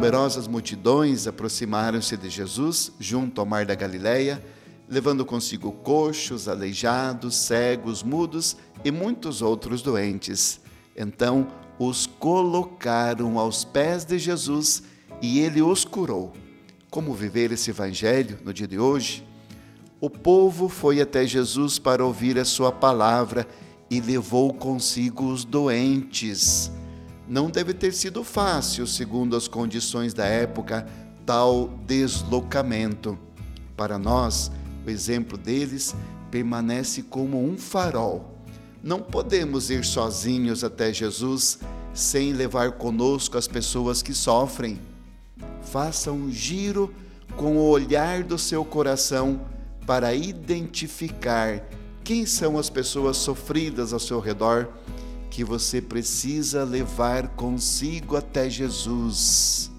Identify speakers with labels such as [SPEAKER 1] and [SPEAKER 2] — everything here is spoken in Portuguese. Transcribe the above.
[SPEAKER 1] Numerosas multidões aproximaram-se de Jesus junto ao mar da Galileia, levando consigo coxos, aleijados, cegos, mudos e muitos outros doentes. Então os colocaram aos pés de Jesus e ele os curou. Como viver esse evangelho no dia de hoje? O povo foi até Jesus para ouvir a sua palavra e levou consigo os doentes. Não deve ter sido fácil, segundo as condições da época, tal deslocamento. Para nós, o exemplo deles permanece como um farol. Não podemos ir sozinhos até Jesus sem levar conosco as pessoas que sofrem. Faça um giro com o olhar do seu coração para identificar quem são as pessoas sofridas ao seu redor que você precisa levar consigo até Jesus.